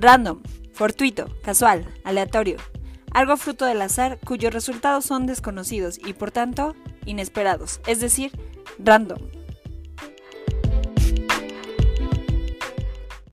Random, fortuito, casual, aleatorio. Algo fruto del azar cuyos resultados son desconocidos y por tanto inesperados, es decir, random.